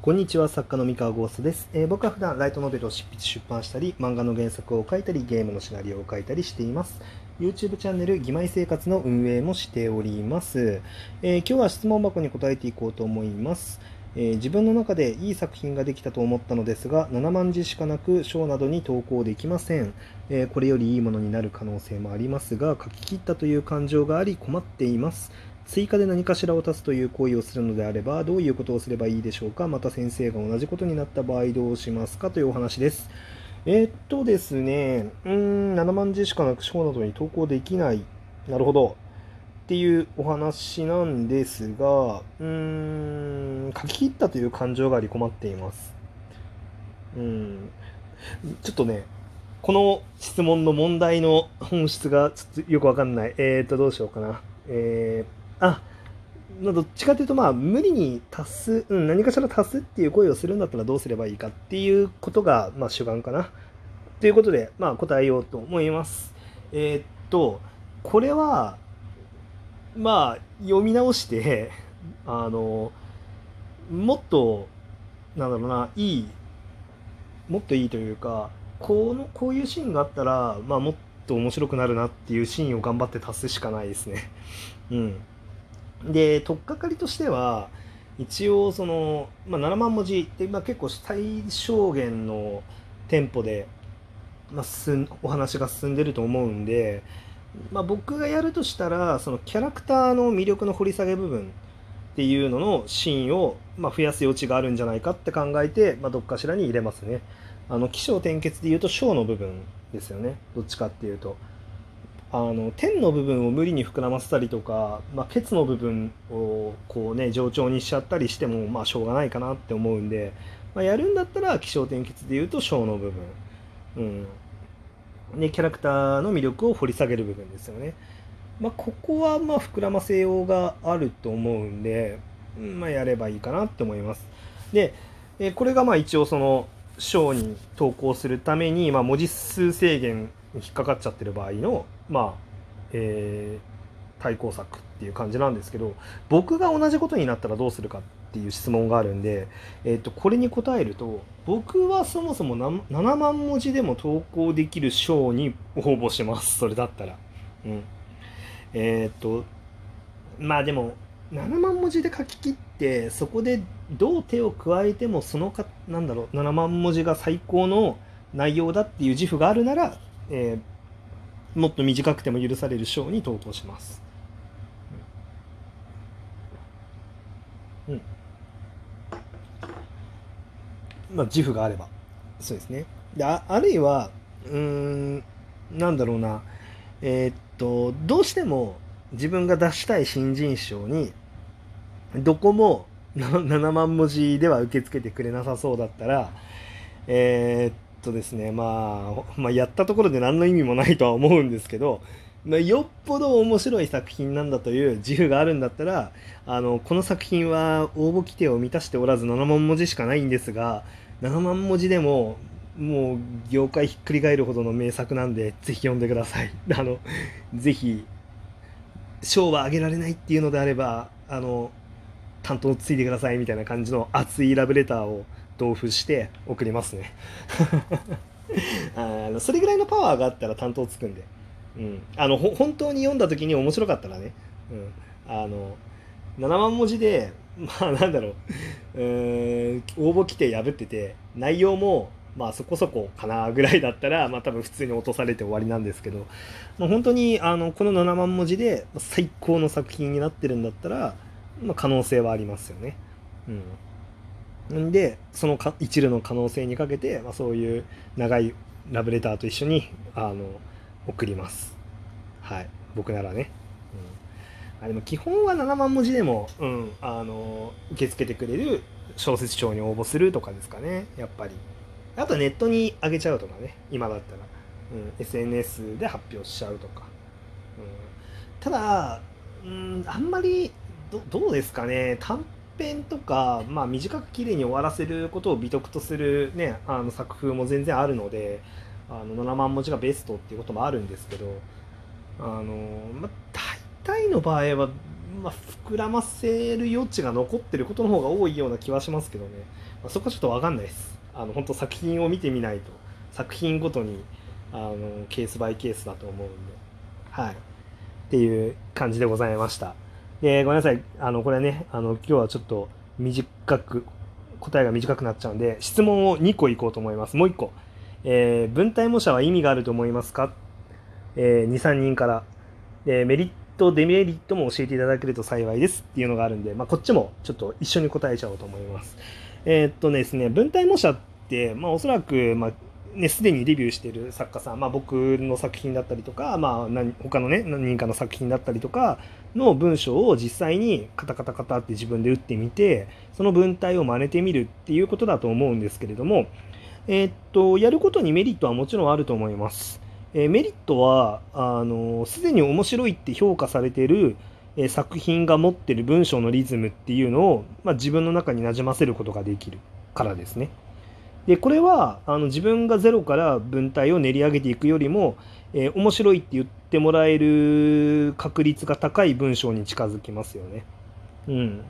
こんにちは作家の三河ゴーストです、えー僕は普段ライトノベルを執筆出版したり漫画の原作を書いたりゲームのシナリオを書いたりしています。YouTube チャンネル「義妹生活」の運営もしております、えー今日は質問箱に答えていこうと思います、えー自分の中でいい作品ができたと思ったのですが7万字しかなく賞などに投稿できません、えーこれよりいいものになる可能性もありますが書き切ったという感情があり困っています。追加で何かしらを足すという行為をするのであればどういうことをすればいいでしょうかまた先生が同じことになった場合どうしますかというお話です。えーっとですねうーん7万字しかなく賞などに投稿できない。なるほど。っていうお話なんですがうーん書き切ったという感情があり困っています。うん。ちょっとねこの質問の問題の本質がちょっとよくわかんない。えーと、どうしようかな。えー、あ、どっちかというと、まあ、無理に足す、うん、何かしら足すっていう声をするんだったらどうすればいいかっていうことが、まあ、主眼かな。ということで、まあ、答えようと思います。えーっと、これは、まあ、読み直して、あの、もっと、なんだろうな、いい、もっといいというか、このこういうシーンがあったら、まあ、もっと面白くなるなっていうシーンを頑張って足すしかないですね。うん、で取っかかりとしては一応その、まあ、7万文字って、まあ、結構最小限のテンポで、まあ、進お話が進んでると思うんで、まあ、僕がやるとしたらそのキャラクターの魅力の掘り下げ部分っていうののシーンを、まあ、増やす余地があるんじゃないかって考えて、まあ、どっかしらに入れますね。あの起承転結で言うと小の部分ですよねどっちかっていうとあの天の部分を無理に膨らませたりとか、まあ、ケツの部分をこうね冗長にしちゃったりしてもまあしょうがないかなって思うんで、まあ、やるんだったら起承転結で言うと小の部分。うん。でキャラクターの魅力を掘り下げる部分ですよね。まあここはまあ膨らませようがあると思うんで、まあ、やればいいかなって思います。でえこれがまあ一応その章に投稿するために、まあ、文字数制限に引っかかっちゃってる場合の、まあえー対抗策っていう感じなんですけど僕が同じことになったらどうするかっていう質問があるんで、えー、とこれに答えると僕はそもそも7万文字でも投稿できる章に応募しますそれだったら。うん、えっ、とまあでも7万文字で書き切ってそこでどう手を加えてもそのかなんだろう7万文字が最高の内容だっていう自負があるなら、えーもっと短くても許される章に投稿します。うん。まあ自負があればそうですね。でああるいはうーんなんだろうなえーっとどうしても自分が出したい新人賞にどこも7万文字では受け付けてくれなさそうだったらえーっとですね、まあ、まあやったところで何の意味もないとは思うんですけど、まあ、よっぽど面白い作品なんだという自負があるんだったらあのこの作品は応募規定を満たしておらず7万文字しかないんですが7万文字でももう業界ひっくり返るほどの名作なんでぜひ読んでください。あのぜひ賞はあげられないっていうのであればあの担当ついてくださいみたいな感じの熱いラブレターを同封して送りますね。あのそれぐらいのパワーがあったら担当つくんで、うん、あの本当に読んだ時に面白かったらね、うん、あの7万文字で まあなんだろう。うん応募規定破ってて内容もまあそこそこかなぐらいだったらまあ多分普通に落とされて終わりなんですけど、まあ、本当にあのこの7万文字で最高の作品になってるんだったら、まあ、可能性はありますよね。うん、んでそのか一縷の可能性にかけて、まあ、そういう長いラブレターと一緒にあの送ります。はい。僕ならね。うん、あでも基本は7万文字でも、うん、あの受け付けてくれる小説賞に応募するとかですかね。やっぱり。あとネットに上げちゃうとかね。今だったら、うん、SNS で発表しちゃうとか、うん、ただ、うん、あんまりどどうですかね。短編とか、まあ、短く綺麗に終わらせることを美徳とする、ね、あの作風も全然あるのであの7万文字がベストっていうこともあるんですけどあの、まあ、大体の場合はまあ、膨らませる余地が残ってることの方が多いような気はしますけどね、まあ、そこはちょっと分かんないです。あの本当作品を見てみないと作品ごとにあのケースバイケースだと思うんで。はい。っていう感じでございました。でごめんなさい。あのこれねあの今日はちょっと短く答えが短くなっちゃうんで質問を2個いこうと思います。もう1個、えー、分体模写は意味があると思いますか、えー、23人から。でメリットデメリットも教えていただけると幸いです。っていうのがあるんで、まあ、こっちもちょっと一緒に答えちゃおうと思います。えー、っとですね分体模写って、まあ、おそらく、まあね、すでにデビューしてる作家さん、まあ、僕の作品だったりとか、まあ、何他のね何人かの作品だったりとかの文章を実際にカタカタカタって自分で打ってみてその文体を真似てみるっていうことだと思うんですけれども、えー、っとやることにメリットはもちろんあると思います。えー、メリットはあのすでに面白いって評価されてる、え、作品が持ってる文章のリズムっていうのを、まあ、自分の中になじませることができるからですね。でこれはあの自分がゼロから文体を練り上げていくよりも、えー、面白いって言ってもらえる確率が高い文章に近づきますよね。うん、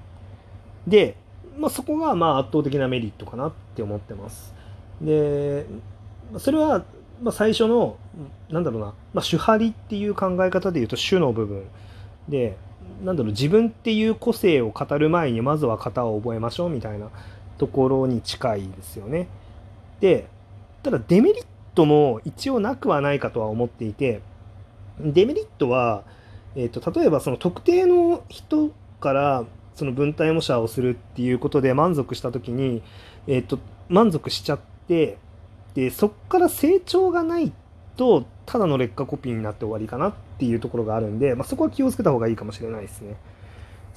で、まあ、そこがまあ圧倒的なメリットかなって思ってます。でそれはま最初のなんだろうな、まあ、主張りっていう考え方で言うと主の部分でなんだろう自分っていう個性を語る前にまずは型を覚えましょうみたいなところに近いですよね。で、ただデメリットも一応なくはないかとは思っていて、デメリットは、えーと、例えばその特定の人からその分体模写をするっていうことで満足した時に、えーと、満足しちゃってでそっから成長がないとただの劣化コピーになって終わりかなっていうところがあるんで、まあ、そこは気をつけた方がいいかもしれないですね。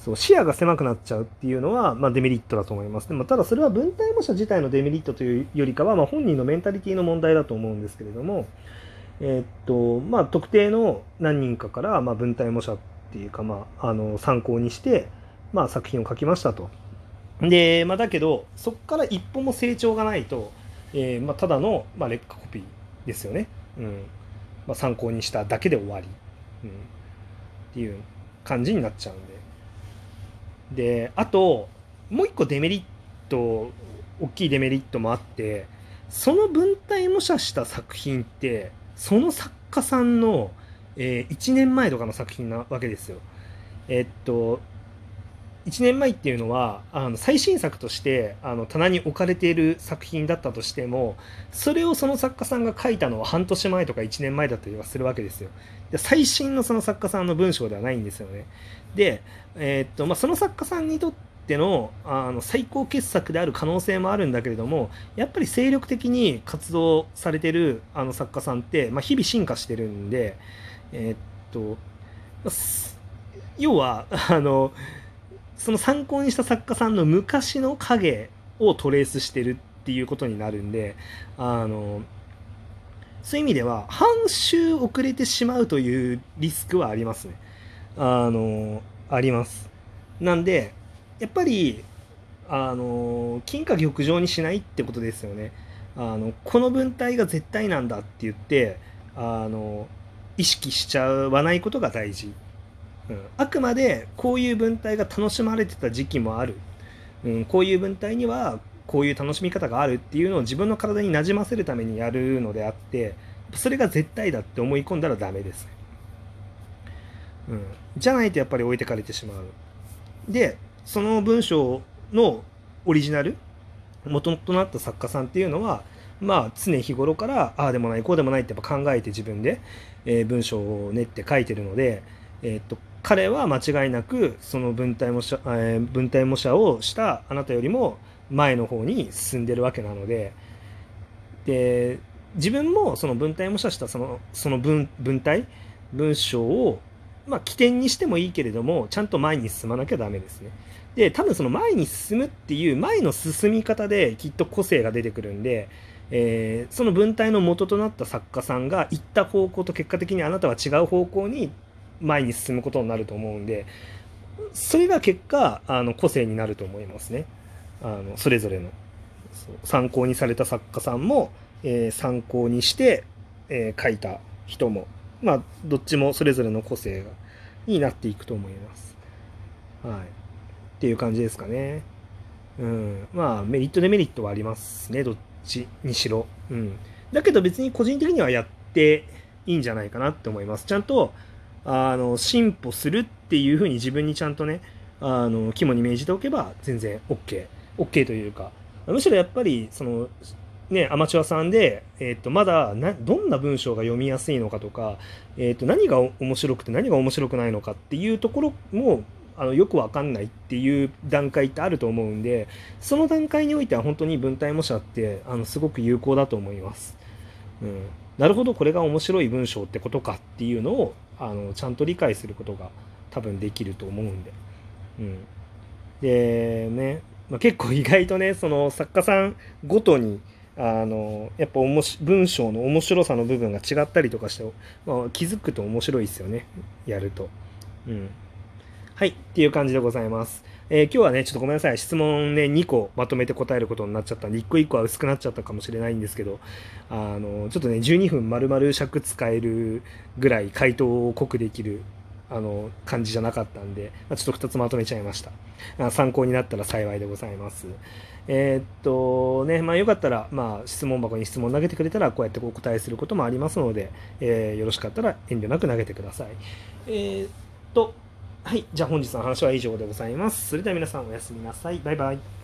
そう視野が狭くなっちゃうっていうのは、まあ、デメリットだと思います。でもただそれは文体模写自体のデメリットというよりかは、まあ、本人のメンタリティの問題だと思うんですけれども、えー、っとまあ、特定の何人かから、まあ、文体模写っていうか、まあ、あの参考にして、まあ、作品を書きましたと。で、まあ、だけどそこから一歩も成長がないと、えーまあ、ただの、まあ、劣化コピーですよね。うんまあ、参考にしただけで終わり、うん、っていう感じになっちゃうんで。であともう一個デメリット大きいデメリットもあってその文体模写した作品ってその作家さんの、えー、1年前とかの作品なわけですよ。え、っと1年前っていうのはあの最新作としてあの棚に置かれている作品だったとしてもそれをその作家さんが書いたのは半年前とか1年前だったりはするわけですよ。で最新のその作家さんの文章ではないんですよね。で、えー、っとまあ、その作家さんにとってのあの最高傑作である可能性もあるんだけれどもやっぱり精力的に活動されてるあの作家さんって、まあ、日々進化してるんで、えー、っと要はあのその参考にした作家さんの昔の影をトレースしてるっていうことになるんであのそういう意味では半周遅れてしまうというリスクはありますね。あのあります。なんでやっぱりあの金貨玉状にしないってことですよね。あのこの文体が絶対なんだって言ってあの意識しちゃわないことが大事、うん、あくまでこういう文体が楽しまれてた時期もある、うん、こういう文体にはこういう楽しみ方があるっていうのを自分の体になじませるためにやるのであってそれが絶対だって思い込んだらダメです。うん、じゃないとやっぱり置いてかれてしまう。でその文章のオリジナル元となった作家さんっていうのはまあ常日頃からああでもないこうでもないってやっぱ考えて自分で、えー、文章を練って書いてるので、えー、っと彼は間違いなくその文体模写、えー、文体模写をしたあなたよりも前の方に進んでるわけなのでで自分もその文体模写したそのその文文体文章をまあ、起点にしてもいいけれどもちゃんと前に進まなきゃダメですね。で多分その前に進むっていう前の進み方できっと個性が出てくるんで、えー、その文体の元となった作家さんが行った方向と結果的にあなたは違う方向に前に進むことになると思うんでそれが結果あの個性になると思いますねあのそれぞれの参考にされた作家さんも、えー、参考にして、えー、書いた人もまあ、どっちもそれぞれの個性がになっていくと思います。はい。っていう感じですかね。うん。まあ、メリットデメリットはありますね。どっちにしろ。うん。だけど別に個人的にはやっていいんじゃないかなって思います。ちゃんと、あの、進歩するっていうふうに自分にちゃんとね、あの、肝に銘じておけば全然 OK。OK というか、むしろやっぱり、その、ね、アマチュアさんで、えー、とまだなどんな文章が読みやすいのかとか、えー、と何が面白くて何が面白くないのかっていうところもあのよくわかんないっていう段階ってあると思うんでその段階においては本当に文体模写ってあのすごく有効だと思います。うん、なるほどこれが面白い文章ってことかっていうのをあのちゃんと理解することが多分できると思うんで。うん、でね、まあ、結構意外とねその作家さんごとにあのやっぱおもし文章の面白さの部分が違ったりとかして、まあ、気づくと面白いですよねやると。うんはいっていう感じでございます。えー、今日はね、ちょっとごめんなさい。質問ね、2個まとめて答えることになっちゃったんで、1個1個は薄くなっちゃったかもしれないんですけど、あの、ちょっとね、12分丸々尺使えるぐらい回答を濃くできるあの感じじゃなかったんで、まあ、ちょっと2つまとめちゃいました。参考になったら幸いでございます。えー、っとね、まあよかったら、まあ質問箱に質問投げてくれたら、こうやってお答えすることもありますので、えー、よろしかったら遠慮なく投げてください。え、っと、はい、じゃあ本日の話は以上でございます。それでは皆さんおやすみなさい。バイバイ。